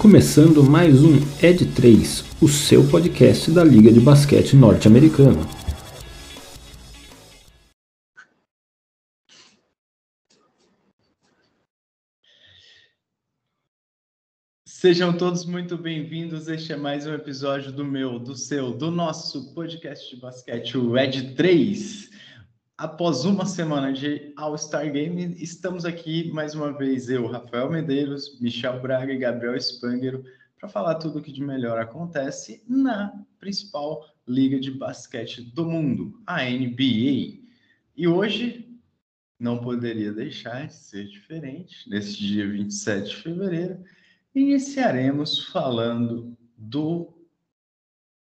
começando mais um Ed 3, o seu podcast da Liga de Basquete Norte-Americana. Sejam todos muito bem-vindos. Este é mais um episódio do meu, do seu, do nosso podcast de basquete, o Ed 3. Após uma semana de All-Star Game, estamos aqui mais uma vez, eu, Rafael Medeiros, Michel Braga e Gabriel Spangero, para falar tudo o que de melhor acontece na principal liga de basquete do mundo, a NBA. E hoje não poderia deixar de ser diferente, nesse dia 27 de fevereiro, iniciaremos falando do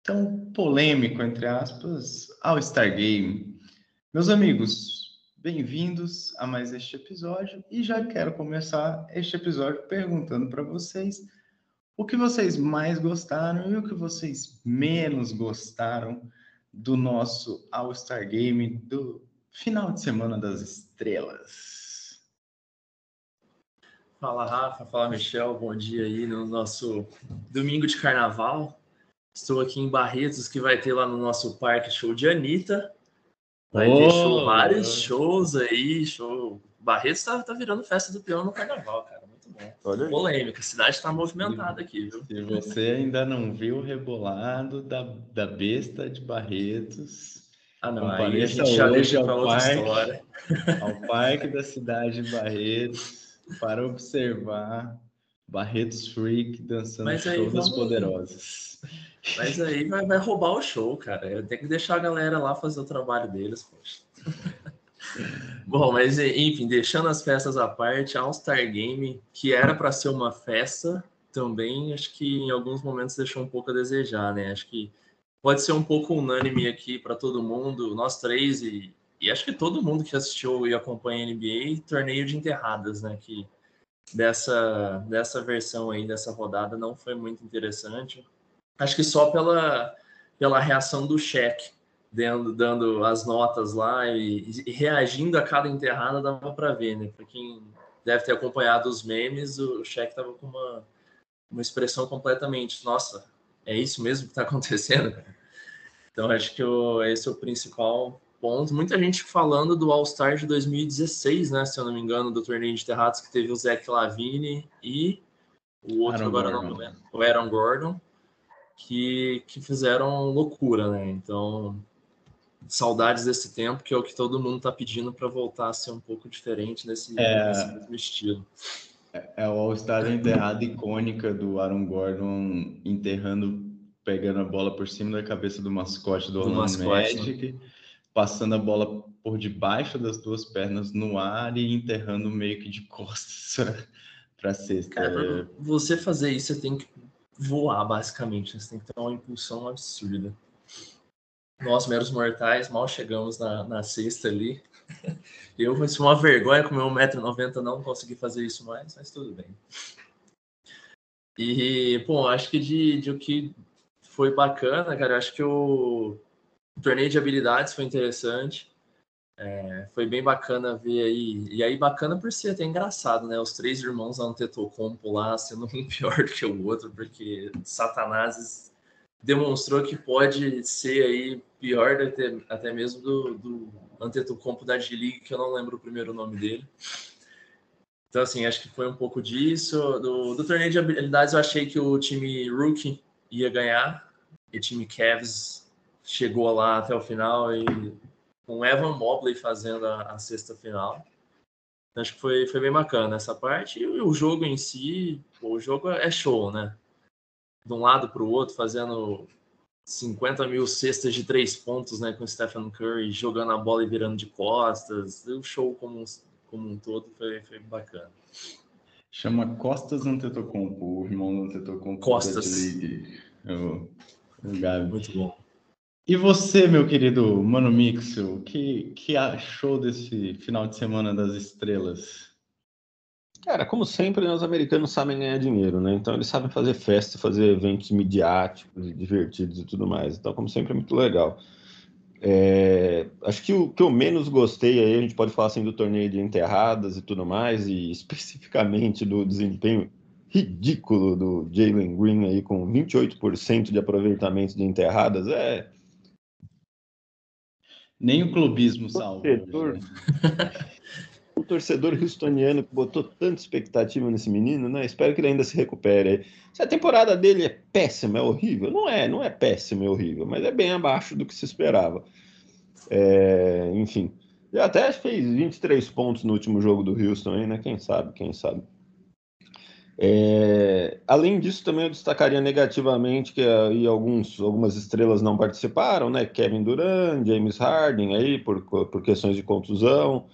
tão polêmico, entre aspas, All-Star Game meus amigos, bem-vindos a mais este episódio e já quero começar este episódio perguntando para vocês o que vocês mais gostaram e o que vocês menos gostaram do nosso All-Star Game do final de semana das estrelas. Fala Rafa, fala Michel, bom dia aí no nosso domingo de carnaval. Estou aqui em Barretos, que vai ter lá no nosso parque show de Anitta. Vai oh, ter show, vários shows aí, show. Barretos tá, tá virando festa do peão no carnaval, cara. Muito bom. Olha Polêmica, a cidade tá movimentada aqui, viu? Se você ainda não viu o rebolado da, da besta de Barretos. Ah, não, aí a gente já deixa para outra parque, história. Ao parque da cidade de Barretos para observar Barretos Freak dançando Mas show das poderosas. Mas aí vai, vai roubar o show, cara. Eu tenho que deixar a galera lá fazer o trabalho deles, poxa. Bom, mas enfim, deixando as festas à parte, All-Star Game, que era para ser uma festa, também acho que em alguns momentos deixou um pouco a desejar, né? Acho que pode ser um pouco unânime aqui para todo mundo, nós três e, e acho que todo mundo que assistiu e acompanha a NBA, torneio de enterradas, né? Que dessa, dessa versão aí, dessa rodada, não foi muito interessante acho que só pela, pela reação do cheque, dando, dando as notas lá e, e reagindo a cada enterrada, dava para ver, né? Para quem deve ter acompanhado os memes, o cheque estava com uma, uma expressão completamente, nossa, é isso mesmo que está acontecendo? Então, acho que o, esse é o principal ponto. Muita gente falando do All-Star de 2016, né? Se eu não me engano, do torneio de terrados que teve o Zach Lavine e o outro Aaron agora Gordon. não lembro, o Aaron Gordon que, que fizeram loucura, né? Então, saudades desse tempo, que é o que todo mundo está pedindo para voltar a ser um pouco diferente nesse, é, nesse mesmo estilo. É, é o All-Star enterrada icônica do Aaron Gordon enterrando, pegando a bola por cima da cabeça do mascote do, do Orlando mascote, Magic, né? passando a bola por debaixo das duas pernas no ar e enterrando meio que de costas para cesta. Cara, pra você fazer isso, você tem que voar, basicamente. Você tem que ter uma impulsão absurda. Nós, meros mortais, mal chegamos na, na sexta ali. Eu, foi uma vergonha com meu 1,90m não conseguir fazer isso mais, mas tudo bem. E, bom, acho que de, de o que foi bacana, cara, acho que o torneio de habilidades foi interessante. É, foi bem bacana ver aí. E aí, bacana por ser até engraçado, né? Os três irmãos Antetokounmpo lá sendo um pior do que o outro, porque Satanás demonstrou que pode ser aí pior até, até mesmo do, do Antetokounmpo da G-League, que eu não lembro o primeiro nome dele. Então, assim, acho que foi um pouco disso. Do, do torneio de habilidades, eu achei que o time Rookie ia ganhar, e o time Cavs chegou lá até o final e com Evan Mobley fazendo a, a sexta final. Acho que foi, foi bem bacana essa parte. E o jogo em si, o jogo é show, né? De um lado para o outro, fazendo 50 mil cestas de três pontos, né? Com Stephen Curry jogando a bola e virando de costas. O show como, como um todo foi, foi bacana. Chama Costas Antetokounmpo, o irmão do Antetokounmpo. Costas. O, o Gabi. Muito bom. E você, meu querido Mano Mixo, o que, que achou desse final de semana das estrelas? Cara, como sempre, né, os americanos sabem ganhar dinheiro, né? Então eles sabem fazer festa, fazer eventos midiáticos, divertidos e tudo mais. Então, como sempre, é muito legal. É, acho que o que eu menos gostei aí, a gente pode falar assim do torneio de enterradas e tudo mais, e especificamente do desempenho ridículo do Jalen Green aí com 28% de aproveitamento de enterradas é. Nem o clubismo salva. Torcedor, o torcedor houstoniano que botou tanta expectativa nesse menino, né? Espero que ele ainda se recupere. Se a temporada dele é péssima, é horrível, não é, não é péssima, é horrível, mas é bem abaixo do que se esperava. É, enfim, ele até fez 23 pontos no último jogo do Houston, aí, né? Quem sabe, quem sabe. É, além disso, também eu destacaria negativamente que aí alguns, algumas estrelas não participaram, né? Kevin Durant, James Harden aí por, por questões de contusão.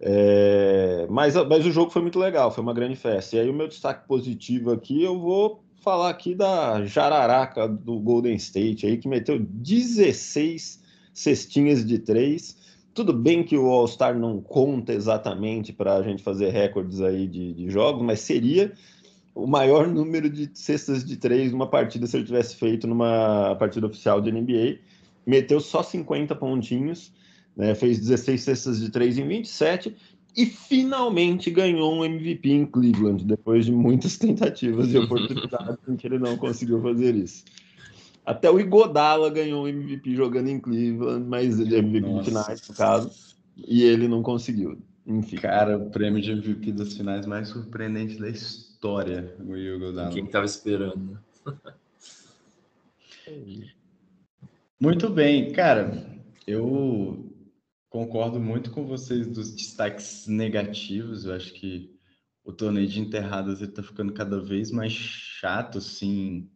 É, mas, mas o jogo foi muito legal, foi uma grande festa. E aí o meu destaque positivo aqui, eu vou falar aqui da jararaca do Golden State aí, que meteu 16 cestinhas de três. Tudo bem que o All-Star não conta exatamente para a gente fazer recordes aí de, de jogos, mas seria o maior número de cestas de três numa partida se ele tivesse feito numa partida oficial de NBA. Meteu só 50 pontinhos né, fez 16 cestas de 3 em 27 e finalmente ganhou um MVP em Cleveland, depois de muitas tentativas e oportunidades em que ele não conseguiu fazer isso. Até o Igodala ganhou MVP jogando em Cleveland, mas ele é MVP Nossa. finais, no caso, e ele não conseguiu. Enfim. Cara, o prêmio de MVP das finais mais surpreendente da história, o Igodala. Quem estava esperando. Muito bem, cara. Eu Concordo muito com vocês dos destaques negativos. Eu acho que o torneio de enterradas está ficando cada vez mais chato, assim.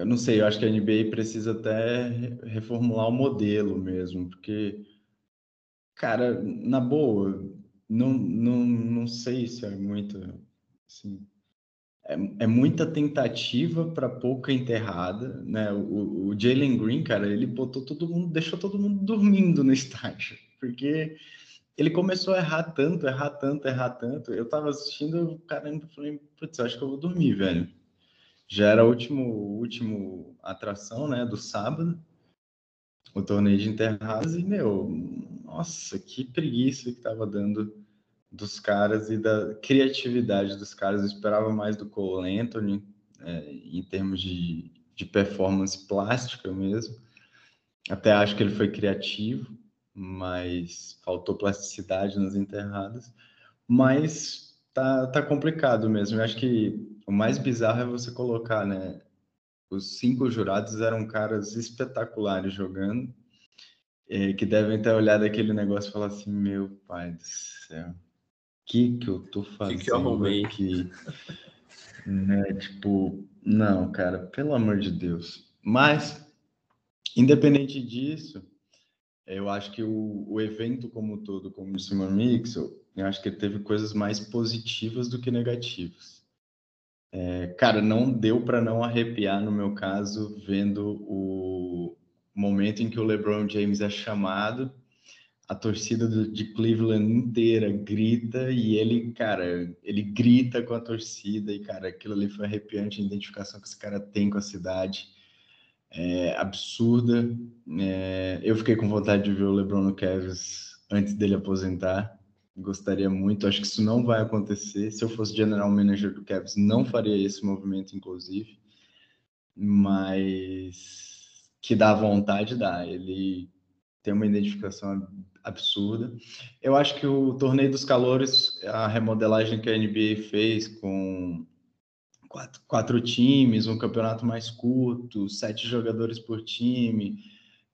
Eu não sei, eu acho que a NBA precisa até reformular o modelo mesmo, porque, cara, na boa, não, não, não sei se é muito, assim, é, é muita tentativa para pouca enterrada, né? O, o Jalen Green, cara, ele botou todo mundo, deixou todo mundo dormindo no estádio, porque ele começou a errar tanto, errar tanto, errar tanto. Eu tava assistindo, o cara ainda falei, putz, acho que eu vou dormir, velho. Já era a último, último atração, né, do sábado, o torneio de enterradas, e, meu, nossa, que preguiça que tava dando dos caras e da criatividade dos caras. Eu esperava mais do Cole Anthony, é, em termos de, de performance plástica mesmo. Até acho que ele foi criativo, mas faltou plasticidade nas enterradas. Mas tá, tá complicado mesmo. Eu acho que o mais bizarro é você colocar, né? Os cinco jurados eram caras espetaculares jogando, é, que devem ter olhado aquele negócio e falar assim: meu pai do céu, que que eu tô fazendo que que eu aqui? né? Tipo, não, cara, pelo amor de Deus. Mas, independente disso, eu acho que o, o evento como um todo, como o Simon Mixel, eu acho que ele teve coisas mais positivas do que negativas. É, cara, não deu para não arrepiar, no meu caso, vendo o momento em que o LeBron James é chamado a torcida de Cleveland inteira grita e ele, cara, ele grita com a torcida e, cara, aquilo ali foi arrepiante, a identificação que esse cara tem com a cidade é absurda. É, eu fiquei com vontade de ver o LeBron no Cavs antes dele aposentar. Gostaria muito, acho que isso não vai acontecer. Se eu fosse general manager do Cavs, não faria esse movimento, inclusive. Mas que dá vontade, dá. Ele tem uma identificação absurda. Eu acho que o torneio dos calores, a remodelagem que a NBA fez com quatro, quatro times, um campeonato mais curto, sete jogadores por time,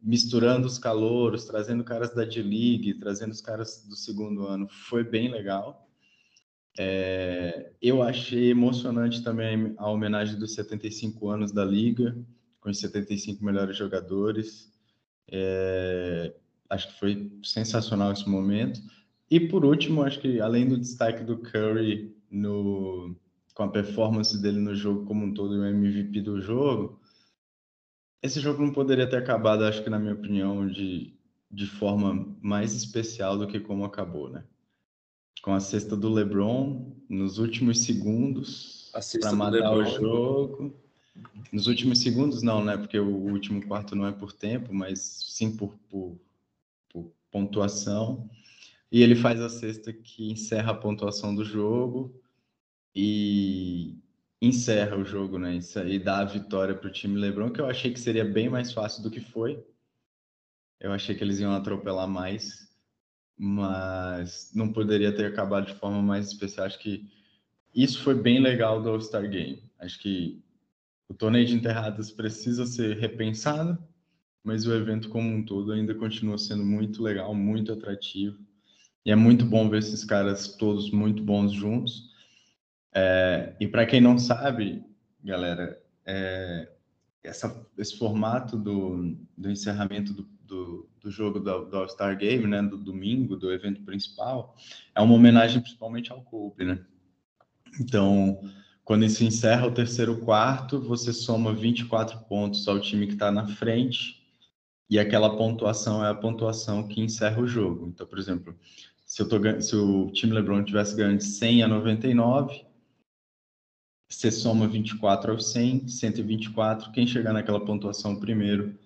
misturando os calouros, trazendo caras da D-League, trazendo os caras do segundo ano, foi bem legal. É, eu achei emocionante também a homenagem dos 75 anos da Liga, com os 75 melhores jogadores. É, acho que foi sensacional esse momento. E por último, acho que além do destaque do Curry no, com a performance dele no jogo como um todo, o MVP do jogo, esse jogo não poderia ter acabado, acho que na minha opinião, de, de forma mais especial do que como acabou, né? Com a cesta do LeBron nos últimos segundos para matar o jogo. Nos últimos segundos não, né? Porque o último quarto não é por tempo, mas sim por, por pontuação. E ele faz a cesta que encerra a pontuação do jogo. e encerra o jogo, né? E dá a vitória para o time LeBron, que eu achei que seria bem mais fácil do que foi. Eu achei que eles iam atropelar mais, mas não poderia ter acabado de forma mais especial. Acho que isso foi bem legal do All-Star Game. Acho que o torneio de enterradas precisa ser repensado, mas o evento como um todo ainda continua sendo muito legal, muito atrativo. E é muito bom ver esses caras todos muito bons juntos. É, e para quem não sabe, galera, é, essa, esse formato do, do encerramento do, do, do jogo do, do All-Star Game, né, do domingo, do evento principal, é uma homenagem principalmente ao Kobe, né? Então, quando se encerra o terceiro quarto, você soma 24 pontos ao time que está na frente, e aquela pontuação é a pontuação que encerra o jogo. Então, por exemplo, se, eu tô, se o time LeBron tivesse ganho de 100 a 99, você soma 24 ao 100, 124. Quem chegar naquela pontuação primeiro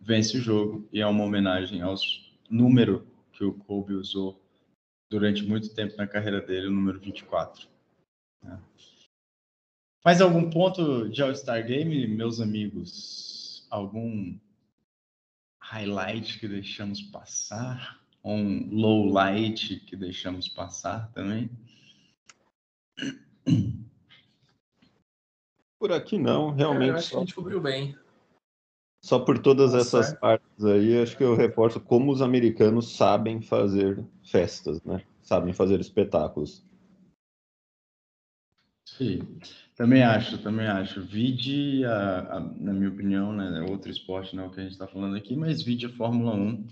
vence o jogo e é uma homenagem aos número que o Kobe usou durante muito tempo na carreira dele, o número 24. Né? Mais algum ponto de All-Star Game, meus amigos? Algum highlight que deixamos passar? Um low light que deixamos passar também? Por aqui não, realmente. Eu acho só... que a gente cobriu bem. Só por todas tá essas partes aí, acho que eu reforço como os americanos sabem fazer festas, né? Sabem fazer espetáculos. Sim, também acho, também acho. Vide, a, a, na minha opinião, né, é outro esporte não é o que a gente está falando aqui, mas vide a Fórmula 1,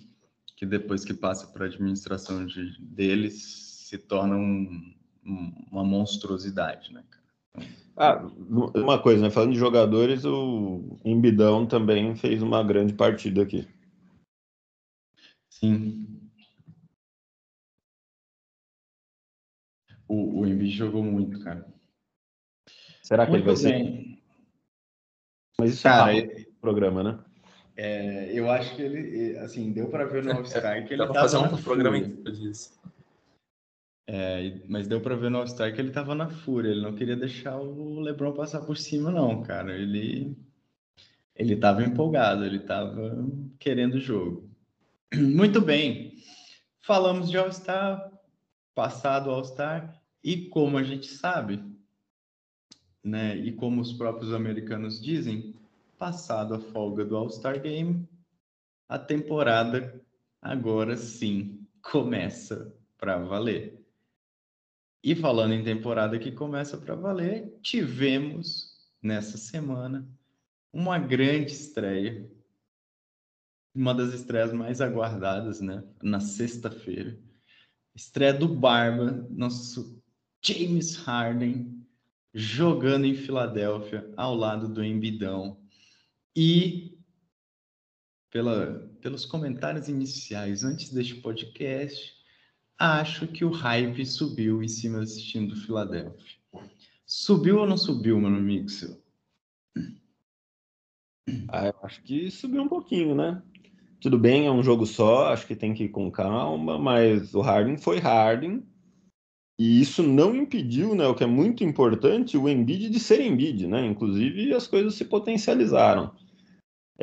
que depois que passa para a administração de, deles, se torna um, um, uma monstruosidade, né, ah, uma coisa, né? Falando de jogadores, o Embidão também fez uma grande partida aqui. Sim. O, o Embiid jogou muito, cara. Será que muito ele vai bem. ser? Mas isso cara, é um programa, né? É, eu acho que ele, assim, deu para ver no All-Star que ele estava fazer um programa disso. É, mas deu para ver no All-Star que ele estava na fúria, ele não queria deixar o LeBron passar por cima, não, cara. Ele ele estava empolgado, ele estava querendo o jogo. Muito bem. Falamos de All-Star, passado All-Star, e como a gente sabe, né, e como os próprios americanos dizem, passado a folga do All-Star Game, a temporada agora sim começa para valer. E falando em temporada que começa para valer, tivemos nessa semana uma grande estreia, uma das estreias mais aguardadas, né? Na sexta-feira, estreia do Barba, nosso James Harden jogando em Filadélfia ao lado do Embidão e pela, pelos comentários iniciais antes deste podcast acho que o hype subiu em cima assistindo Filadélfia. Subiu ou não subiu, amigo seu? Ah, eu acho que subiu um pouquinho, né? Tudo bem, é um jogo só, acho que tem que ir com calma, mas o Harden foi Harden. E isso não impediu, né, o que é muito importante, o Embiid de ser Embiid, né? Inclusive as coisas se potencializaram.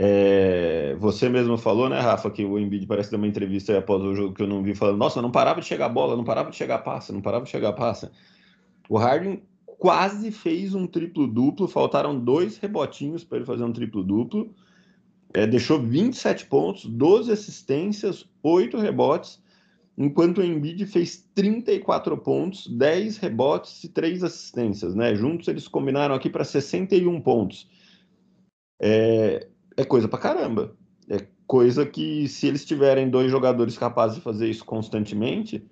É, você mesmo falou, né, Rafa, que o Embiid parece dar uma entrevista após o jogo que eu não vi, falando: Nossa, não parava de chegar a bola, não parava de chegar a passa, não parava de chegar a passa. O Harden quase fez um triplo-duplo, faltaram dois rebotinhos para ele fazer um triplo-duplo. É, deixou 27 pontos, 12 assistências, 8 rebotes, enquanto o Embiid fez 34 pontos, 10 rebotes e 3 assistências. Né? Juntos eles combinaram aqui para 61 pontos. É, é coisa pra caramba. É coisa que, se eles tiverem dois jogadores capazes de fazer isso constantemente,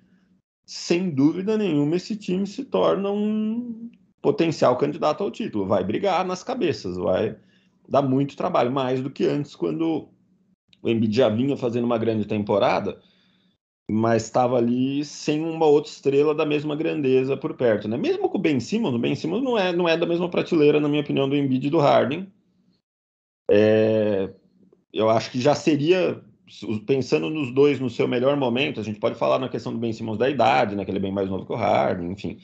sem dúvida nenhuma, esse time se torna um potencial candidato ao título. Vai brigar nas cabeças, vai dar muito trabalho, mais do que antes, quando o Embiid já vinha fazendo uma grande temporada, mas estava ali sem uma outra estrela da mesma grandeza por perto, né? Mesmo com o Ben Simmons, o Ben Simmons não é, não é da mesma prateleira, na minha opinião, do Embiid e do Harden, é, eu acho que já seria, pensando nos dois no seu melhor momento, a gente pode falar na questão do Ben Simmons da idade, né, que ele é bem mais novo que o Harden, enfim.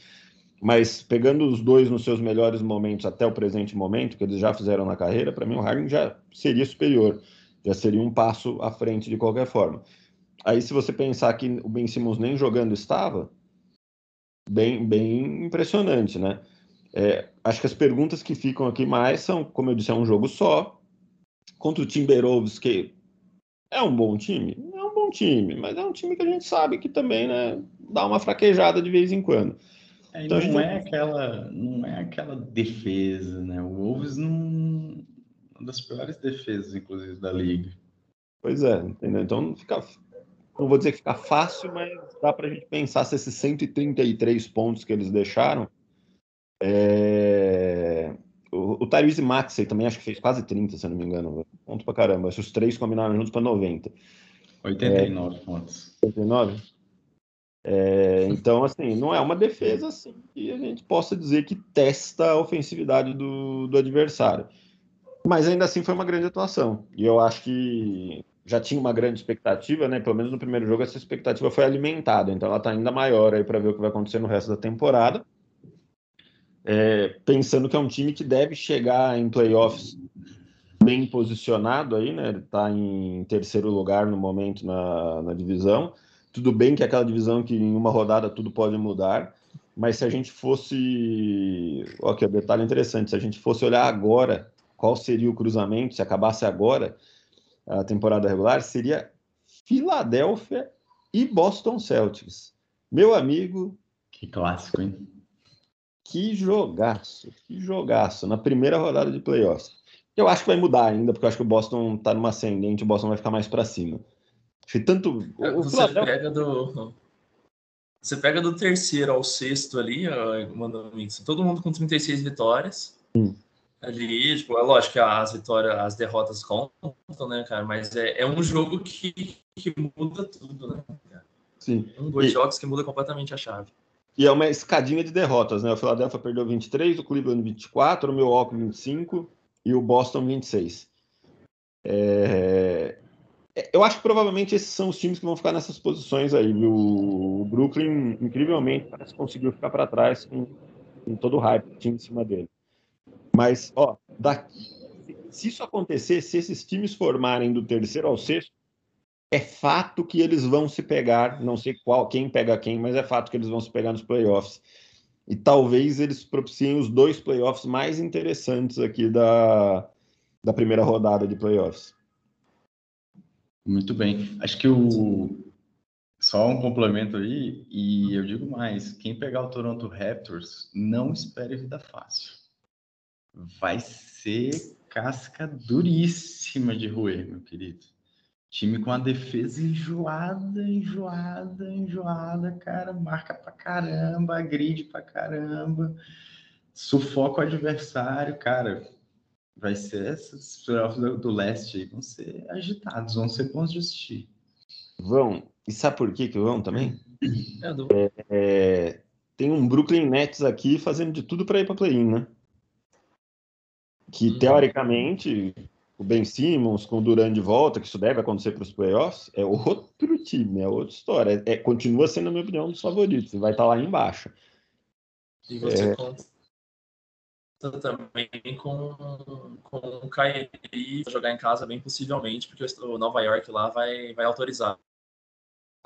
Mas pegando os dois nos seus melhores momentos até o presente momento, que eles já fizeram na carreira, para mim o Harden já seria superior, já seria um passo à frente de qualquer forma. Aí, se você pensar que o Ben Simmons nem jogando estava, bem, bem impressionante, né? É, acho que as perguntas que ficam aqui mais são, como eu disse, é um jogo só, contra o Timberwolves, que é um bom time? É um bom time, mas é um time que a gente sabe que também né, dá uma fraquejada de vez em quando. É, então, não, gente... é aquela, não é aquela defesa, né? O Wolves não uma das piores defesas, inclusive, da liga. Pois é, entendeu? Então não fica. Não vou dizer que fica fácil, mas dá para a gente pensar se esses 133 pontos que eles deixaram. É... O, Tyrese Maxey também acho que fez quase 30, se eu não me engano. Ponto para caramba. Se os três combinaram juntos para 90. 89 é... pontos. 89? É, então, assim, não é uma defesa assim que a gente possa dizer que testa a ofensividade do, do adversário. Mas ainda assim foi uma grande atuação. E eu acho que já tinha uma grande expectativa, né? Pelo menos no primeiro jogo, essa expectativa foi alimentada. Então ela está ainda maior aí para ver o que vai acontecer no resto da temporada. É, pensando que é um time que deve chegar em playoffs bem posicionado aí, né? Ele está em terceiro lugar no momento na, na divisão. Tudo bem que é aquela divisão que em uma rodada tudo pode mudar, mas se a gente fosse. Ok, detalhe interessante: se a gente fosse olhar agora qual seria o cruzamento, se acabasse agora a temporada regular, seria Filadélfia e Boston Celtics. Meu amigo. Que clássico, hein? Que jogaço, que jogaço, na primeira rodada de playoffs. Eu acho que vai mudar ainda, porque eu acho que o Boston está numa ascendente, o Boston vai ficar mais para cima. Se tanto. O, você Philadelphia... pega do. Você pega do terceiro ao sexto ali, todo mundo com 36 vitórias. Hum. Ali, tipo, é lógico que as vitórias, as derrotas contam, né, cara? Mas é, é um jogo que, que muda tudo, né? Cara? Sim. Um, dois e... jogos que muda completamente a chave. E é uma escadinha de derrotas, né? O Philadelphia perdeu 23, o Cleveland 24, o Milwaukee 25 e o Boston 26. É... É, eu acho que provavelmente esses são os times que vão ficar nessas posições aí? O Brooklyn, incrivelmente, parece conseguiu ficar para trás com, com, todo o hype que tinha em cima dele. Mas, ó, daqui, se isso acontecer, se esses times formarem do terceiro ao sexto, é fato que eles vão se pegar, não sei qual, quem pega quem, mas é fato que eles vão se pegar nos playoffs. E talvez eles propiciem os dois playoffs mais interessantes aqui da, da primeira rodada de playoffs. Muito bem. Acho que o só um complemento aí, e eu digo mais: quem pegar o Toronto Raptors, não espere vida fácil. Vai ser casca duríssima de roer, meu querido. Time com a defesa enjoada, enjoada, enjoada, cara, marca pra caramba, agride pra caramba, sufoca o adversário, cara vai ser esses playoffs do, do leste aí vão ser agitados, vão ser bons de assistir. Vão. E sabe por que que vão também? É, do... é, é, tem um Brooklyn Nets aqui fazendo de tudo para ir para play-in, né? Que hum. teoricamente o Ben Simmons com o Durant de volta, que isso deve acontecer para os playoffs, é outro time, é outra história. É, continua sendo, na minha opinião, um dos favoritos. Vai estar tá lá embaixo. E você é... conta também com, com o Kyrie jogar em casa bem possivelmente, porque o Nova York lá vai, vai autorizar.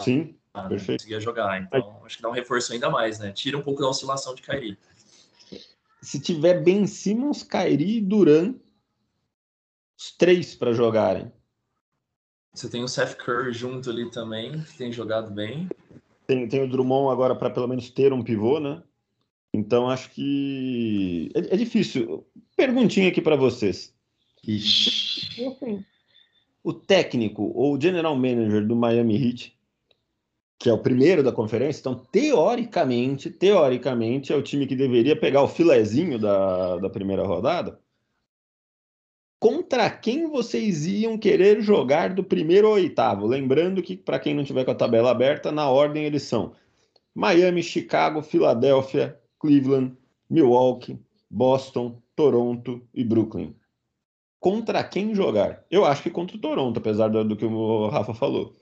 Sim, a, perfeito. Conseguir jogar, então acho que dá um reforço ainda mais, né? Tira um pouco da oscilação de Kyrie. Se tiver Ben Simmons, Kyrie e Duran, os três para jogarem. Você tem o Seth Curry junto ali também, que tem jogado bem. Tem, tem o Drummond agora para pelo menos ter um pivô, né? Então acho que é, é difícil. Perguntinha aqui para vocês. Ixi. O técnico ou o general manager do Miami Heat, que é o primeiro da conferência, então teoricamente, teoricamente é o time que deveria pegar o filezinho da, da primeira rodada. Contra quem vocês iam querer jogar do primeiro ao oitavo? Lembrando que, para quem não tiver com a tabela aberta, na ordem eles são Miami, Chicago, Filadélfia, Cleveland, Milwaukee, Boston, Toronto e Brooklyn. Contra quem jogar? Eu acho que contra o Toronto, apesar do, que o Rafa falou.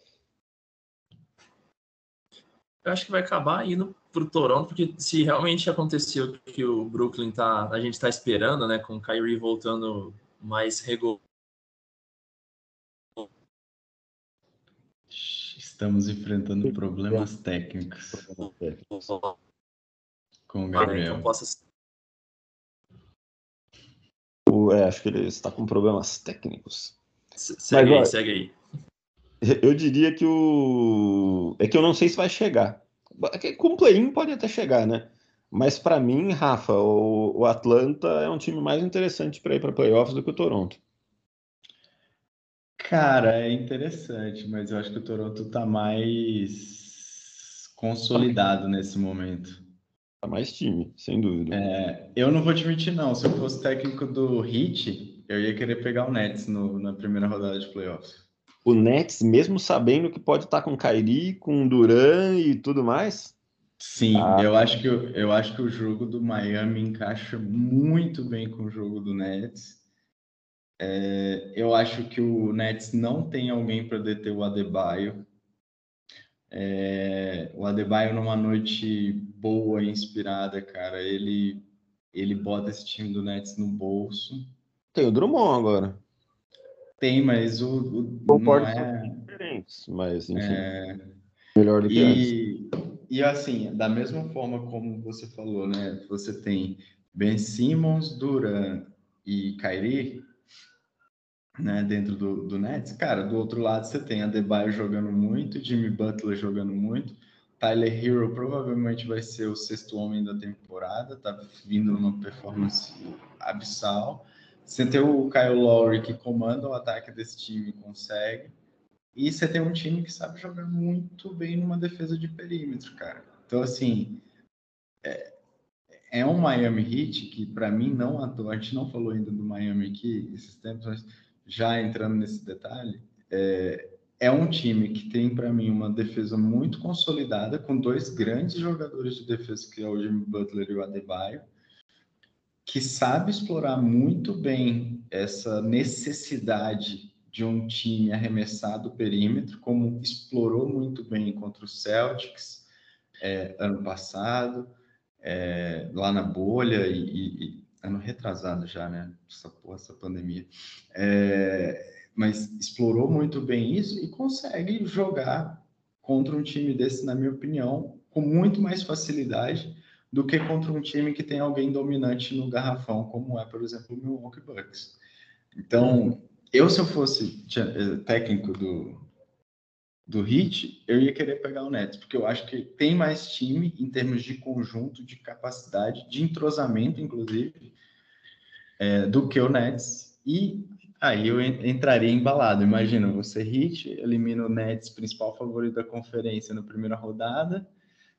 Eu acho que vai acabar indo para o Toronto, porque se realmente aconteceu que o Brooklyn tá, a gente está esperando, né, com o Kyrie voltando mais regular. Estamos enfrentando problemas técnicos com o Gabriel. Então. É, acho que ele está com problemas técnicos. Segue Mas, aí, segue aí. Eu diria que o. É que eu não sei se vai chegar. É com o play-in pode até chegar, né? Mas para mim, Rafa, o, o, Atlanta é um time mais interessante para ir para playoffs do que o Toronto. Cara, é interessante, mas eu acho que o Toronto está mais consolidado nesse momento. Tá mais time, sem dúvida. É, eu não vou te mentir, não. Se eu fosse técnico do Heat, eu ia querer pegar o Nets no, na primeira rodada de playoffs o Nets, mesmo sabendo que pode estar com Kairi, com Duran e tudo mais? Sim, ah. eu, acho que, eu acho que o jogo do Miami encaixa muito bem com o jogo do Nets. É, eu acho que o Nets não tem alguém para deter o Adebayo. É, o Adebayo numa noite boa, inspirada, cara, ele ele bota esse time do Nets no bolso. Tem o Drummond agora. Tem, mas o. o Concordo é... diferentes, mas enfim. É... Melhor do que e, antes. E assim, da mesma forma como você falou, né? Você tem Ben Simmons, Duran e Kyrie, né? Dentro do, do Nets. Cara, do outro lado você tem Adebayo jogando muito, Jimmy Butler jogando muito. Tyler Hero provavelmente vai ser o sexto homem da temporada, tá vindo numa performance abissal. Você tem o Kyle Lowry que comanda o ataque desse time, consegue. E você tem um time que sabe jogar muito bem numa defesa de perímetro, cara. Então, assim, é, é um Miami Heat que, para mim, não atua. A gente não falou ainda do Miami aqui esses tempos, mas já entrando nesse detalhe, é, é um time que tem, para mim, uma defesa muito consolidada, com dois grandes jogadores de defesa, que é o Jimmy Butler e o Adebayo que sabe explorar muito bem essa necessidade de um time arremessar do perímetro, como explorou muito bem contra o Celtics é, ano passado, é, lá na bolha e, e, ano retrasado já, né? Essa porra, essa pandemia. É, mas explorou muito bem isso e consegue jogar contra um time desse, na minha opinião, com muito mais facilidade do que contra um time que tem alguém dominante no garrafão, como é, por exemplo, o Milwaukee Bucks. Então, eu se eu fosse eh, técnico do, do Heat, eu ia querer pegar o Nets, porque eu acho que tem mais time em termos de conjunto, de capacidade, de entrosamento, inclusive, é, do que o Nets. E aí eu entraria embalado. Imagina, você Heat, elimina o Nets, principal favorito da conferência na primeira rodada,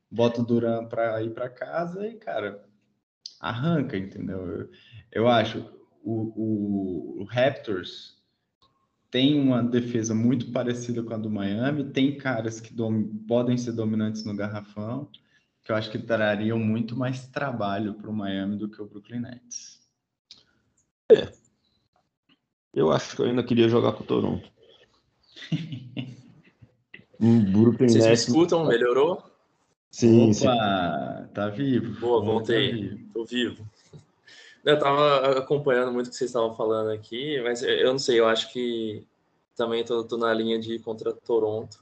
bota o Duran para ir para casa e, cara, arranca, entendeu? Eu, eu acho o, o, o, Raptors tem uma defesa muito parecida com a do Miami, tem caras que dom, podem ser dominantes no garrafão, que eu acho que trariam muito mais trabalho para o Miami do que o Brooklyn Nets. É. Eu acho que eu ainda queria jogar com o Toronto. um Brooklyn Vocês Nets... me escutam? Melhorou? Sim, Opa, sim. tá vivo. Boa, voltei. Tá vivo. Tô vivo. Eu tava acompanhando muito o que vocês estavam falando aqui, mas eu não sei, eu acho que também tô na linha de contra Toronto,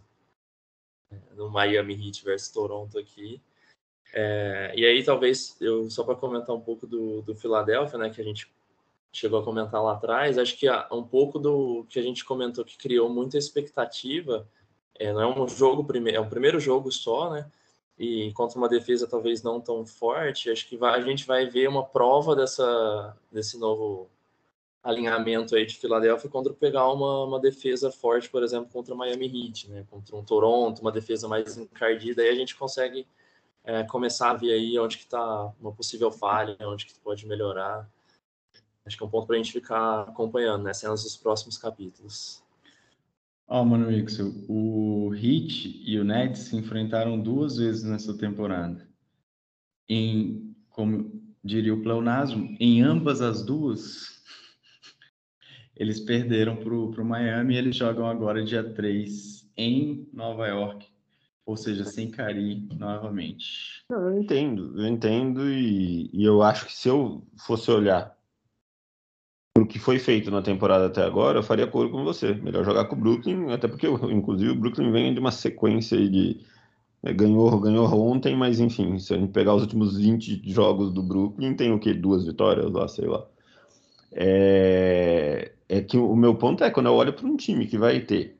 no Miami Heat versus Toronto aqui. É, e aí, talvez, eu só para comentar um pouco do, do Philadelphia, né, que a gente chegou a comentar lá atrás, acho que um pouco do que a gente comentou que criou muita expectativa, é, não é um jogo, é um primeiro jogo só, né, e contra uma defesa talvez não tão forte, acho que vai, a gente vai ver uma prova dessa, desse novo alinhamento aí de Filadélfia contra pegar uma, uma defesa forte, por exemplo, contra Miami Heat, né? contra um Toronto, uma defesa mais encardida, aí a gente consegue é, começar a ver aí onde que está uma possível falha, onde que pode melhorar. Acho que é um ponto para a gente ficar acompanhando, né? Cenas dos próximos capítulos. Ó, mano, Mixel, o Heat e o Nets se enfrentaram duas vezes nessa temporada. Em, como diria o pleonasmo, em ambas as duas, eles perderam para o Miami e eles jogam agora dia 3 em Nova York ou seja, sem Cari novamente. Eu entendo, eu entendo e, e eu acho que se eu fosse olhar que foi feito na temporada até agora, eu faria coro com você. Melhor jogar com o Brooklyn, até porque, inclusive, o Brooklyn vem de uma sequência de. É, ganhou, ganhou ontem, mas enfim, se a gente pegar os últimos 20 jogos do Brooklyn, tem o quê? Duas vitórias lá, sei lá. É, é que o meu ponto é quando eu olho para um time que vai ter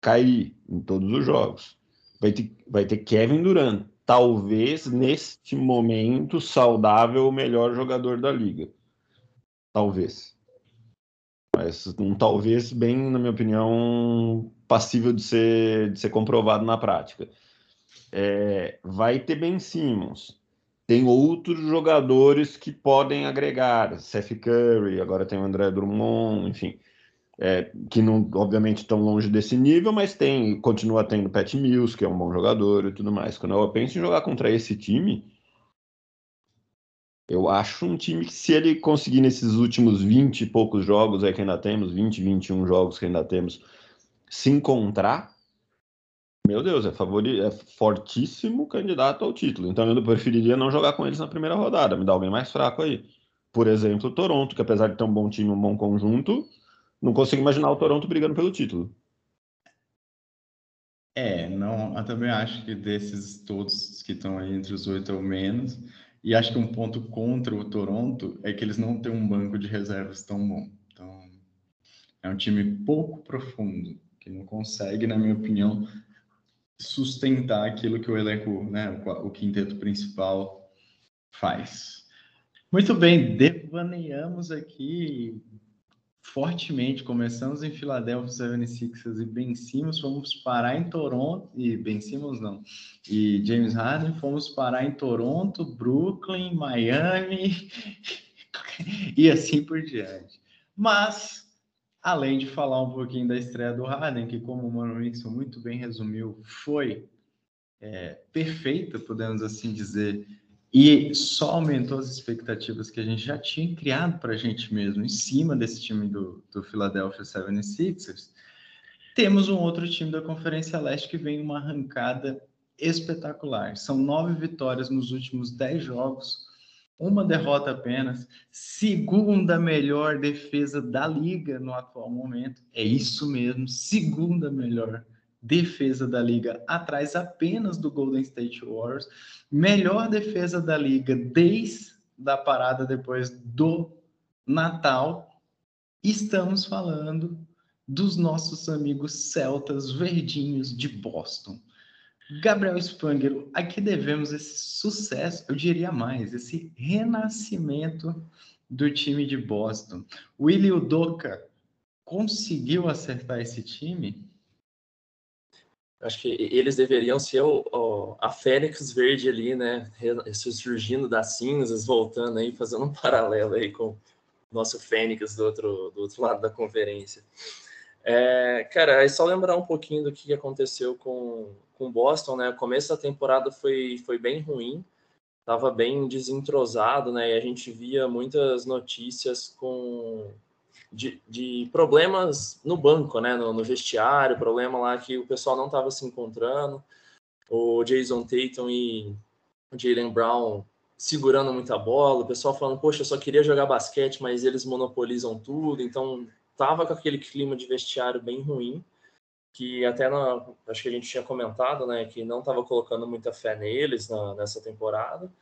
cair em todos os jogos, vai ter, vai ter Kevin Durant, talvez neste momento saudável o melhor jogador da liga. Talvez. Mas um talvez bem, na minha opinião, passível de ser, de ser comprovado na prática. É, vai ter Ben Simmons. Tem outros jogadores que podem agregar. Seth Curry, agora tem o André Drummond, enfim é, que não, obviamente, estão longe desse nível, mas tem, continua tendo Pat Mills, que é um bom jogador e tudo mais. Quando eu penso em jogar contra esse time, eu acho um time que, se ele conseguir nesses últimos 20 e poucos jogos aí que ainda temos, 20, 21 jogos que ainda temos, se encontrar, meu Deus, é, favori, é fortíssimo candidato ao título. Então eu preferiria não jogar com eles na primeira rodada, me dá alguém mais fraco aí. Por exemplo, o Toronto, que apesar de ter um bom time, um bom conjunto, não consigo imaginar o Toronto brigando pelo título. É, não, eu também acho que desses todos que estão aí entre os oito ou menos, e acho que um ponto contra o Toronto é que eles não têm um banco de reservas tão bom. Então, é um time pouco profundo, que não consegue, na minha opinião, sustentar aquilo que o elenco, né, o, quinteto principal faz. Muito bem, devaneamos aqui fortemente. Começamos em Philadelphia 76ers e Ben Simmons, fomos parar em Toronto, e Ben Simmons não, e James Harden, fomos parar em Toronto, Brooklyn, Miami, e assim por diante. Mas, além de falar um pouquinho da estreia do Harden, que como o Mano Mixon muito bem resumiu, foi é, perfeita, podemos assim dizer, e só aumentou as expectativas que a gente já tinha criado para a gente mesmo em cima desse time do, do Philadelphia 76ers. Temos um outro time da Conferência Leste que vem uma arrancada espetacular. São nove vitórias nos últimos dez jogos, uma derrota apenas, segunda melhor defesa da liga no atual momento. É isso mesmo, segunda melhor defesa da liga, atrás apenas do Golden State Warriors, melhor defesa da liga desde a parada depois do Natal. Estamos falando dos nossos amigos celtas verdinhos de Boston. Gabriel Spangler, aqui devemos esse sucesso, eu diria mais, esse renascimento do time de Boston. Willie Udoka conseguiu acertar esse time? Acho que eles deveriam ser o, o, a Fênix Verde ali, né? Surgindo das cinzas, voltando aí, fazendo um paralelo aí com o nosso Fênix do outro, do outro lado da conferência. É, cara, é só lembrar um pouquinho do que aconteceu com o Boston, né? O começo da temporada foi, foi bem ruim, estava bem desentrosado, né? E a gente via muitas notícias com de, de problemas no banco, né, no, no, vestiário, problema lá que o pessoal não estava se encontrando, o Jason Tatum e o Jalen Brown segurando muita bola, o pessoal falando, poxa, eu só queria jogar basquete, mas eles monopolizam tudo, então tava com aquele clima de vestiário bem ruim, que até na, acho que a gente tinha comentado, né, que não estava colocando muita fé neles na, nessa temporada.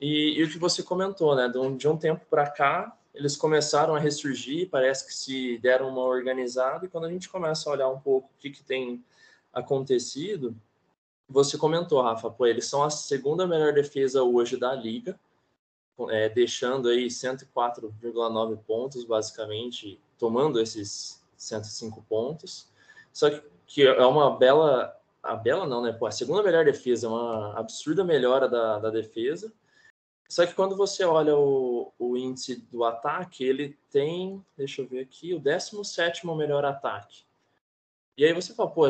E, e, o que você comentou, né, de um, de um tempo para cá, eles começaram a ressurgir, parece que se deram uma organizada, e quando a gente começa a olhar um pouco o que, que tem acontecido, você comentou, Rafa, pô, eles são a segunda melhor defesa hoje da liga, é, deixando aí 104,9 pontos, basicamente, tomando esses 105 pontos. Só que, que é uma bela, a bela não, né? Pô, a segunda melhor defesa, uma absurda melhora da, da defesa. Só que quando você olha o, o índice do ataque, ele tem, deixa eu ver aqui, o 17 melhor ataque. E aí você fala, pô,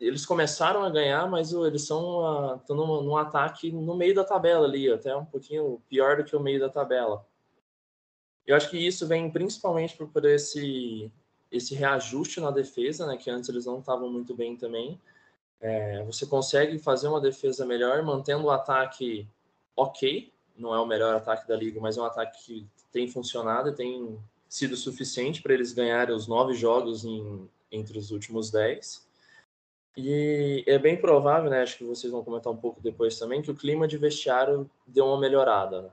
eles começaram a ganhar, mas eles estão num, num, ataque no meio da tabela ali, até um pouquinho pior do que o meio da tabela. Eu acho que isso vem principalmente por, por esse, esse reajuste na defesa, né, que antes eles não estavam muito bem também. é, você consegue fazer uma defesa melhor, mantendo o ataque ok. Não é o melhor ataque da liga, mas é um ataque que tem funcionado e tem sido suficiente para eles ganharem os nove jogos em, entre os últimos dez. E é bem provável, né? Acho que vocês vão comentar um pouco depois também, que o clima de vestiário deu uma melhorada. Né?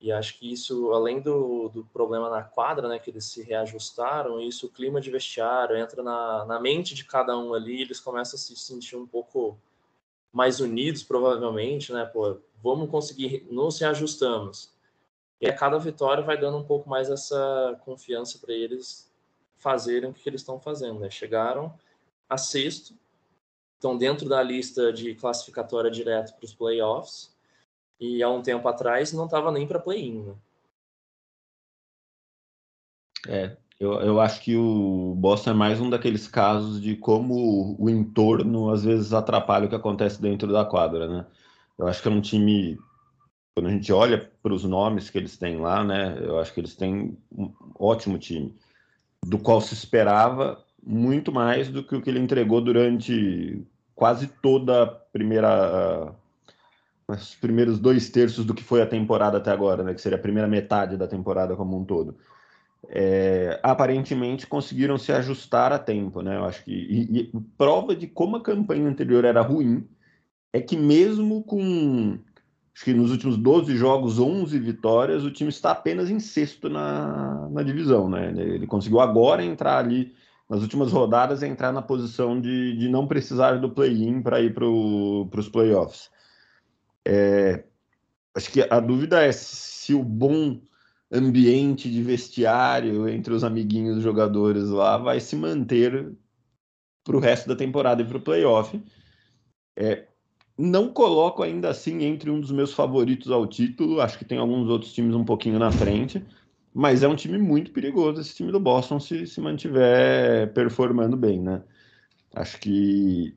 E acho que isso, além do, do problema na quadra, né, que eles se reajustaram, isso, o clima de vestiário entra na, na mente de cada um ali, eles começam a se sentir um pouco mais unidos, provavelmente, né? Pô, vamos conseguir, nos reajustamos. E a cada vitória vai dando um pouco mais essa confiança para eles fazerem o que eles estão fazendo, né? Chegaram a sexto, estão dentro da lista de classificatória direto para os playoffs e há um tempo atrás não estava nem para play-in. Né? É, eu, eu acho que o Boston é mais um daqueles casos de como o entorno às vezes atrapalha o que acontece dentro da quadra, né? Eu acho que é um time, quando a gente olha para os nomes que eles têm lá, né? Eu acho que eles têm um ótimo time, do qual se esperava muito mais do que o que ele entregou durante quase toda a primeira os primeiros dois terços do que foi a temporada até agora, né? Que seria a primeira metade da temporada como um todo. É, aparentemente conseguiram se ajustar a tempo, né? Eu acho que e, e, prova de como a campanha anterior era ruim é que mesmo com acho que nos últimos 12 jogos, 11 vitórias, o time está apenas em sexto na, na divisão, né? Ele conseguiu agora entrar ali nas últimas rodadas entrar na posição de, de não precisar do play-in para ir para os playoffs. É, acho que a dúvida é se o bom ambiente de vestiário entre os amiguinhos jogadores lá vai se manter para o resto da temporada e para o playoff. É, não coloco ainda assim entre um dos meus favoritos ao título. Acho que tem alguns outros times um pouquinho na frente, mas é um time muito perigoso esse time do Boston se, se mantiver performando bem, né? Acho que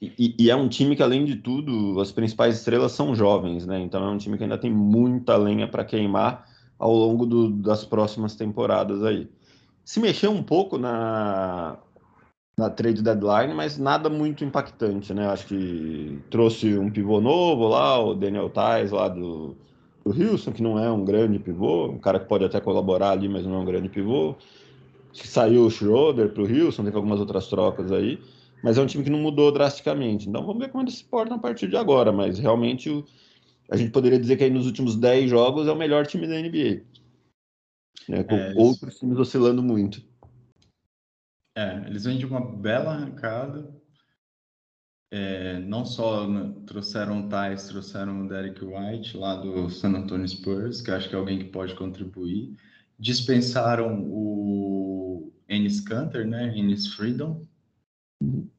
e, e, é um time que, além de tudo, as principais estrelas são jovens, né? Então é um time que ainda tem muita lenha para queimar ao longo do, das próximas temporadas aí. Se mexeu um pouco na, na trade deadline, mas nada muito impactante, né? Acho que trouxe um pivô novo lá, o Daniel Tais lá do, do Houston, que não é um grande pivô, um cara que pode até colaborar ali, mas não é um grande pivô. Acho que saiu o Schroeder para o Houston, teve algumas outras trocas aí mas é um time que não mudou drasticamente. Então vamos ver como eles se portam a partir de agora. Mas realmente o, a gente poderia dizer que aí nos últimos 10 jogos é o melhor time da NBA. Né, com é, outros times oscilando muito. É, eles vêm de uma bela arrancada. É, não só trouxeram o Thais, trouxeram o Derek White lá do San Antonio Spurs, que acho que é alguém que pode contribuir. Dispensaram o Ennis Canter, né? Ennis Freedom,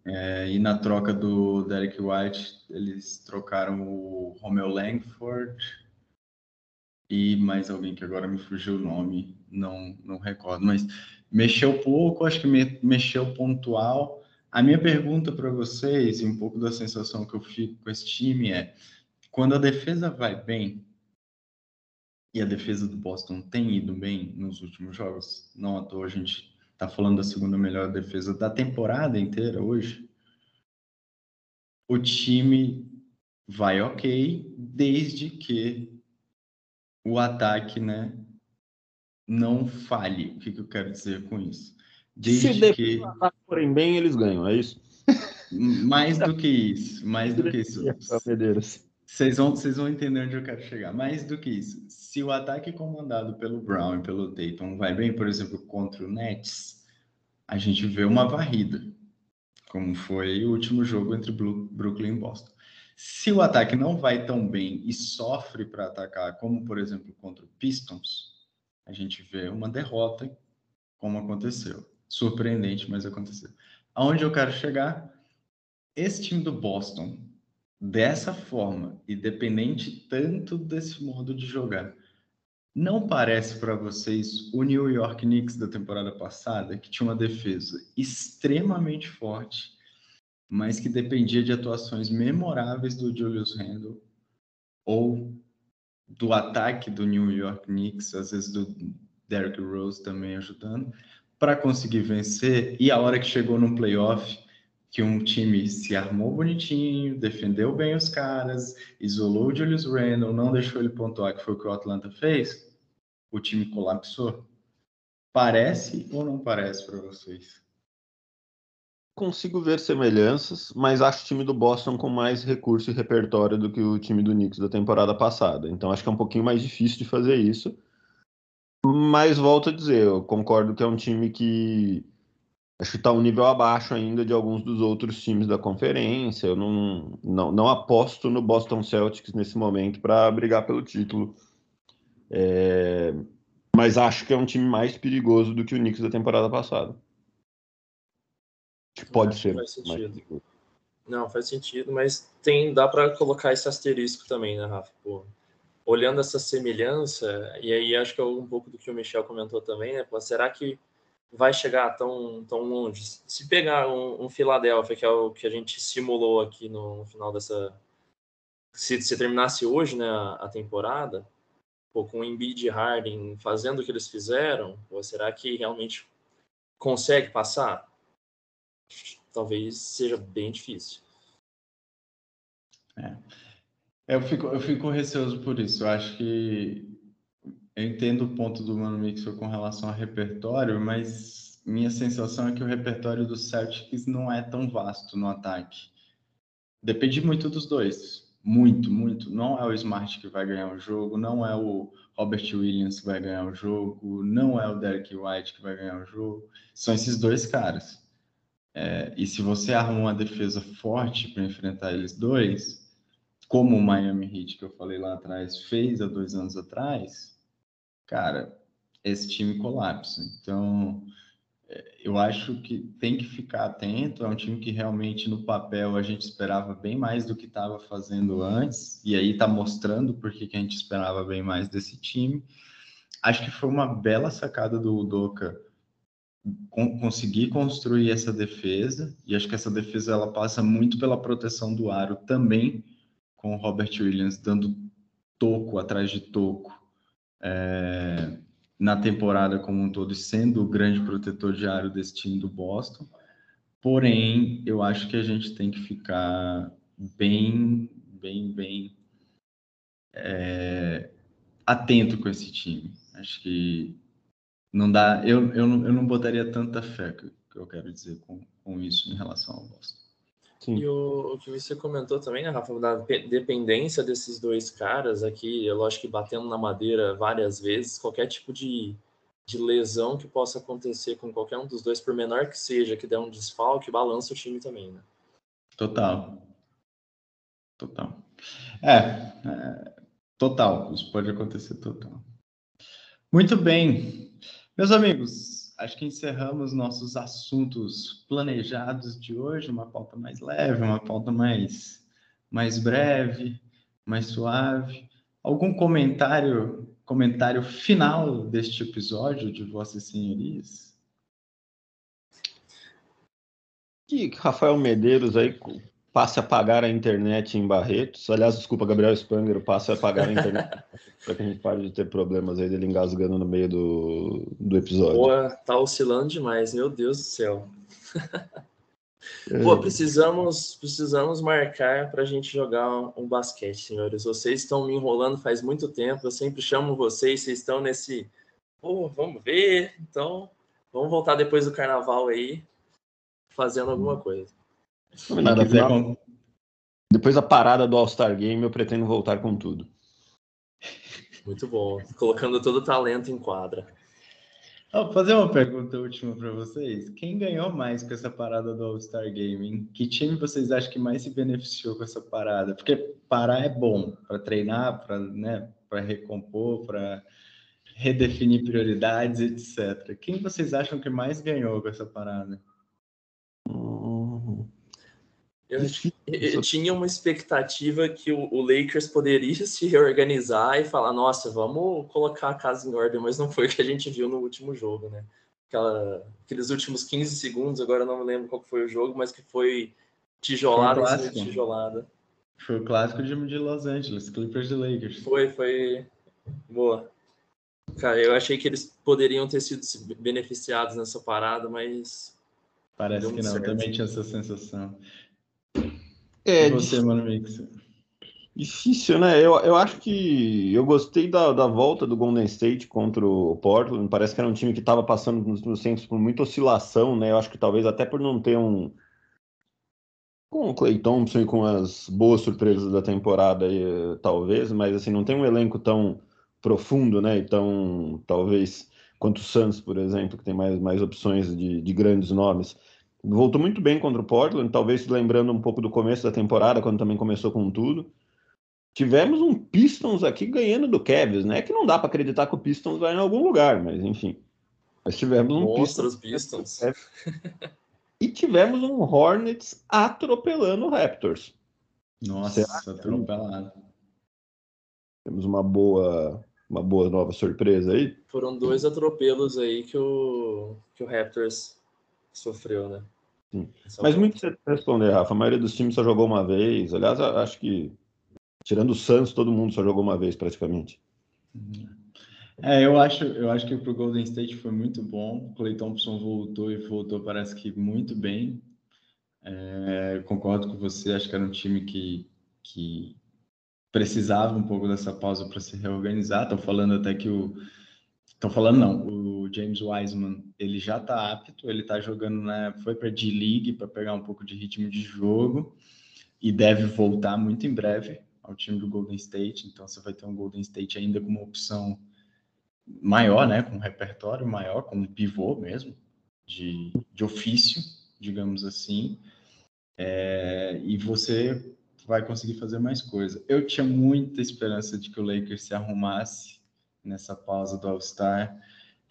é, e na troca do Derek White, eles trocaram o Romeo Langford e mais alguém que agora me fugiu o nome, não, não recordo, mas mexeu pouco, acho que me, mexeu pontual. A minha pergunta para vocês, e um pouco da sensação que eu fico com esse time é: quando a defesa vai bem, e a defesa do Boston tem ido bem nos últimos jogos, não à toa a gente está falando da segunda melhor defesa da temporada inteira hoje, o time vai ok, desde que o ataque, né, não falhe. O que, que eu quero dizer com isso? Desde Se que forem bem, eles ganham, é isso? Mais do que isso, mais do que isso. Vocês vão, vocês vão entender onde eu quero chegar. Mais do que isso, se o ataque comandado pelo Brown e pelo Tatum vai bem, por exemplo, contra o Nets, a gente vê uma varrida, como foi o último jogo entre Brooklyn e Boston. Se o ataque não vai tão bem e sofre para atacar, como por exemplo contra o Pistons, a gente vê uma derrota, como aconteceu. Surpreendente, mas aconteceu. Aonde eu quero chegar? Esse time do Boston dessa forma, independente tanto desse modo de jogar, não parece para vocês o New York Knicks da temporada passada, que tinha uma defesa extremamente forte, mas que dependia de atuações memoráveis do Julius Randle ou do ataque do New York Knicks, às vezes do Derrick Rose também ajudando, para conseguir vencer. E a hora que chegou no playoff, que um time se armou bonitinho, defendeu bem os caras, isolou o Julius Randle, não deixou ele pontuar, que foi o que o Atlanta fez, o time colapsou. Parece ou não parece para vocês? Consigo ver semelhanças, mas acho o time do Boston com mais recurso e repertório do que o time do Knicks da temporada passada. Então acho que é um pouquinho mais difícil de fazer isso. Mas volto a dizer, eu concordo que é um time que acho que está um nível abaixo ainda de alguns dos outros times da conferência. Eu não, não, não aposto no Boston Celtics nesse momento para brigar pelo título. É, mas acho que é um time mais perigoso do que o Knicks da temporada passada. Pode ser. Faz sentido. Não, faz sentido, mas tem dá para colocar esse asterisco também, né, Rafa? Pô, olhando essa semelhança, e aí acho que é um pouco do que o Michel comentou também, né? Pô, será que vai chegar tão, tão longe? Se pegar um, um Philadelphia, que é o que a gente simulou aqui no, no final dessa. Se, se terminasse hoje né, a, a temporada, pô, com o Embiid e Harden fazendo o que eles fizeram, pô, será que realmente consegue passar? Talvez seja bem difícil. É. Eu fico, eu fico receoso por isso. Eu acho que eu entendo o ponto do Mano Mixer com relação ao repertório, mas minha sensação é que o repertório do Celtics não é tão vasto no ataque. Depende muito dos dois. Muito, muito. Não é o Smart que vai ganhar o jogo, não é o Robert Williams que vai ganhar o jogo, não é o Derek White que vai ganhar o jogo. São esses dois caras. É, e se você arruma uma defesa forte para enfrentar eles dois, como o Miami Heat que eu falei lá atrás fez há dois anos atrás, cara, esse time colapsa. Então, eu acho que tem que ficar atento. É um time que realmente no papel a gente esperava bem mais do que estava fazendo antes, e aí está mostrando porque que a gente esperava bem mais desse time. Acho que foi uma bela sacada do Udoka conseguir construir essa defesa, e acho que essa defesa ela passa muito pela proteção do aro também, com o Robert Williams dando toco atrás de toco. É na temporada como um todo, sendo o grande protetor diário desse time do Boston. Porém, eu acho que a gente tem que ficar bem, bem, bem é, atento com esse time. Acho que não dá. Eu, eu, não, eu não botaria tanta fé, que, que eu quero dizer com, com isso em relação ao Boston. Sim. E o, o, que você comentou também, né, Rafa, da dependência desses dois caras aqui, eu acho que batendo na madeira várias vezes, qualquer tipo de, de lesão que possa acontecer com qualquer um dos dois, por menor que seja, que der um desfalque, balança o time também, né? Total. Total. É, é total. Isso pode acontecer total. Muito bem. Meus amigos, acho que encerramos nossos assuntos planejados de hoje, uma pauta mais leve, uma pauta mais, mais breve, mais suave. Algum comentário, comentário final deste episódio de Vossas Senhorias? Que Rafael Medeiros aí passe a pagar a internet em Barretos. Aliás, desculpa, Gabriel Spanger, passe a pagar a internet para que a gente pare de ter problemas aí dele engasgando no meio do, do episódio. Boa, tá oscilando demais, meu Deus do céu. É. Pô, precisamos, precisamos marcar para a gente jogar um basquete, senhores. Vocês estão me enrolando faz muito tempo, eu sempre chamo vocês, vocês estão nesse. Pô, vamos ver. Então, vamos voltar depois do carnaval aí, fazendo alguma coisa. Nada com... Depois da parada do All-Star Game, eu pretendo voltar com tudo. Muito bom. Colocando todo o talento em quadra. Vou fazer uma pergunta última para vocês. Quem ganhou mais com essa parada do All-Star Game? Que time vocês acham que mais se beneficiou com essa parada? Porque parar é bom para treinar, para né, recompor, para redefinir prioridades, etc. Quem vocês acham que mais ganhou com essa parada? Eu, eu, tinha uma expectativa que o, o, Lakers poderia se reorganizar e falar, nossa, vamos colocar a casa em ordem, mas não foi o que a gente viu no último jogo, né? Aquela, aqueles últimos 15 segundos, agora eu não me lembro qual foi o jogo, mas que foi tijolada foi tijolada. Foi o clássico de, de Los Angeles, Clippers de Lakers. Foi, foi. Boa. Cara, eu achei que eles poderiam ter sido beneficiados nessa parada, mas Parece que não, certo. também tinha essa sensação. É, e você, mano, Mix? Difícil, né? Eu, eu acho que eu gostei da, da volta do Golden State contra o Portland. Parece que era um time que estava passando nos, nos tempos por muita oscilação, né? Eu acho que talvez até por não ter um. Com o Clay Thompson e com as boas surpresas da temporada, talvez, mas assim, não tem um elenco tão profundo, né? Então, talvez quanto o Suns, por exemplo, que tem mais, mais opções de, de grandes nomes. Voltou muito bem contra o Portland, talvez lembrando um pouco do começo da temporada, quando também começou com tudo tivemos um Pistons aqui ganhando do Cavs, né? Que não dá para acreditar que o Pistons vai em algum lugar, mas enfim. Mas tivemos um Monstros Pistons. Pistons. e tivemos um Hornets atropelando o Raptors. Nossa, atropelado. Temos uma boa, uma boa nova surpresa aí. Foram dois atropelos aí que o, que o Raptors sofreu, né? Sim. Mas muito você responder, Rafa. A maioria dos times só jogou uma vez. Aliás, acho que Tirando o Santos, todo mundo só jogou uma vez praticamente. É, eu acho, eu acho que para o Golden State foi muito bom. O Clay Thompson voltou e voltou, parece que muito bem. É, concordo com você, acho que era um time que, que precisava um pouco dessa pausa para se reorganizar. Estão falando até que o. Estão falando não, o James Wiseman ele já está apto, ele está jogando, né? Foi para D-League para pegar um pouco de ritmo de jogo e deve voltar muito em breve ao time do Golden State, então você vai ter um Golden State ainda com uma opção maior, né, com um repertório maior, com um pivô mesmo, de, de ofício, digamos assim, é, e você vai conseguir fazer mais coisa. Eu tinha muita esperança de que o Lakers se arrumasse nessa pausa do All-Star,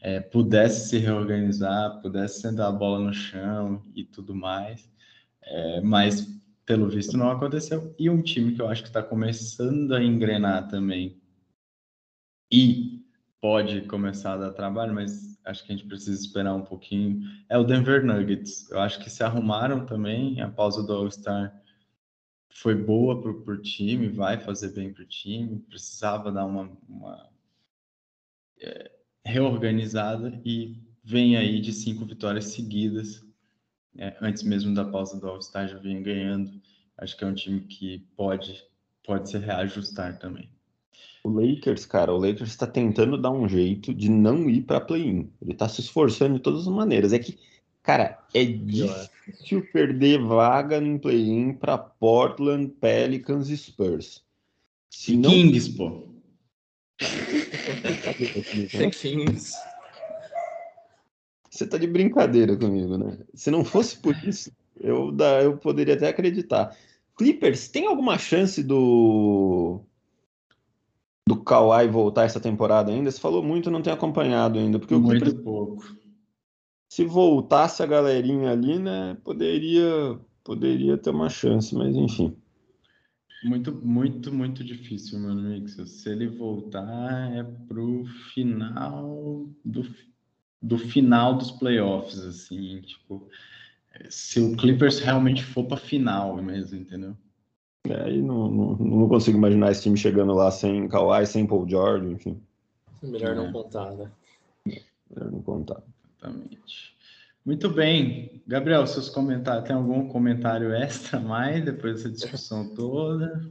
é, pudesse se reorganizar, pudesse sentar a bola no chão e tudo mais, é, mas pelo visto não aconteceu. E um time que eu acho que está começando a engrenar também e pode começar a dar trabalho, mas acho que a gente precisa esperar um pouquinho, é o Denver Nuggets. Eu acho que se arrumaram também, a pausa do All-Star foi boa para o time, vai fazer bem para o time, precisava dar uma, uma é, reorganizada e vem aí de cinco vitórias seguidas é, antes mesmo da pausa do All-Star já vinha ganhando. Acho que é um time que pode, pode se reajustar também. O Lakers, cara, o Lakers está tentando dar um jeito de não ir para play-in. Ele está se esforçando de todas as maneiras. É que, cara, é difícil perder vaga no play-in para Portland, Pelicans e Spurs. Se não... Kings, pô. Kings. Você tá de brincadeira comigo, né? Se não fosse por isso, eu, eu poderia até acreditar. Clippers, tem alguma chance do do Kawhi voltar essa temporada ainda? Você falou muito, não tem acompanhado ainda, porque muito o Clippers, pouco. Se voltasse a galerinha ali, né, poderia poderia ter uma chance, mas enfim. Muito, muito, muito difícil, meu amigo. Se ele voltar é pro final do do final dos playoffs, assim, tipo, se o Clippers realmente for para final mesmo, entendeu? É, aí não, não, não, consigo imaginar esse time chegando lá sem Kawhi, sem Paul George, enfim. Melhor não é. contar, né? Melhor não contar. Exatamente. Muito bem. Gabriel, seus comentários, tem algum comentário extra mais depois dessa discussão toda?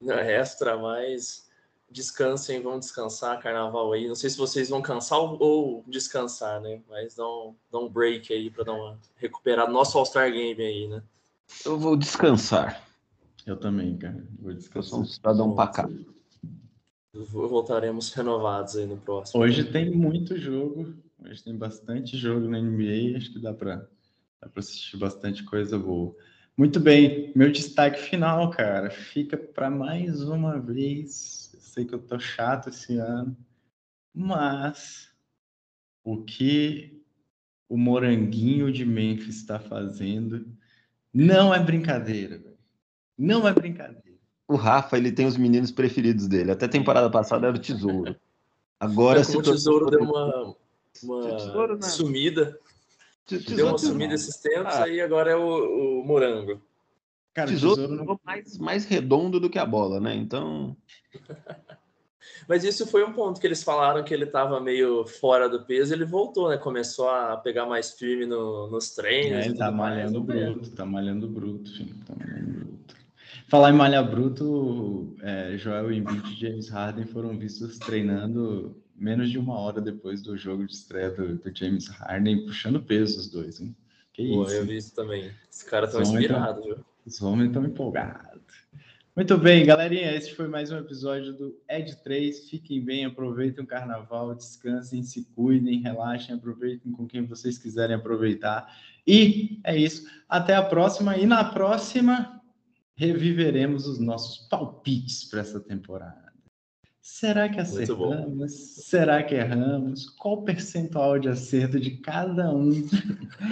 Não, extra mais descansem, vão descansar, carnaval aí. Não sei se vocês vão cansar ou descansar, né? Mas dá um, dá um break aí para dar uma recuperar nosso All-Star Game aí, né? Eu vou descansar. Eu também, cara. Vou descansar. Eu sou um cidadão cá. Voltaremos renovados aí no próximo. Hoje tem muito jogo. Hoje tem bastante jogo na NBA. Acho que dá para dá pra assistir bastante coisa boa. Muito bem. Meu destaque final, cara, fica para mais uma vez sei que eu tô chato esse ano, mas o que o Moranguinho de Memphis está fazendo não é brincadeira, não é brincadeira. O Rafa, ele tem os meninos preferidos dele. Até temporada passada era o Tesouro. Agora se o Tesouro deu uma, uma tesouro, né? sumida. Tesouro deu uma sumida esses tempos, ah. aí agora é o, o Morango. Cara, tesouro, tesouro não... mais, mais redondo do que a bola, né? Então. Mas isso foi um ponto que eles falaram que ele estava meio fora do peso, ele voltou, né? Começou a pegar mais firme no, nos treinos. É, ele tá malhando bruto, tá malhando bruto, filho, tá malhando bruto. Falar em malha bruto, é, Joel Embiid e James Harden foram vistos treinando menos de uma hora depois do jogo de estreia do, do James Harden, puxando peso os dois, hein? Que Pô, isso. eu vi isso também. Os caras estão inspirados, viu? Os homens estão empolgados. Muito bem, galerinha. Esse foi mais um episódio do Ed 3. Fiquem bem, aproveitem o carnaval, descansem, se cuidem, relaxem, aproveitem com quem vocês quiserem aproveitar. E é isso. Até a próxima. E na próxima, reviveremos os nossos palpites para essa temporada. Será que acertamos? Será que erramos? Qual o percentual de acerto de cada um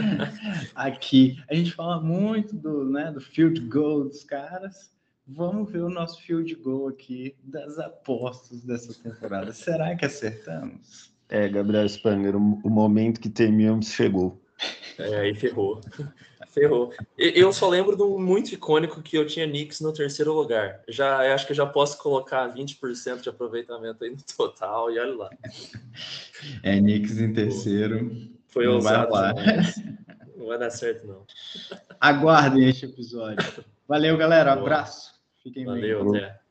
aqui? A gente fala muito do, né, do field goal dos caras. Vamos ver o nosso field goal aqui das apostas dessa temporada. Será que acertamos? É, Gabriel Spanger, o momento que temíamos chegou. É, aí ferrou. Ferrou. Eu só lembro de um muito icônico que eu tinha Knicks no terceiro lugar. Já acho que já posso colocar 20% de aproveitamento aí no total e olha lá. É, Knicks em terceiro. Foi não ousado. Vai não vai dar certo, não. Aguardem este episódio. Valeu, galera. Abraço. Fiquem Valeu, bem. Valeu, até.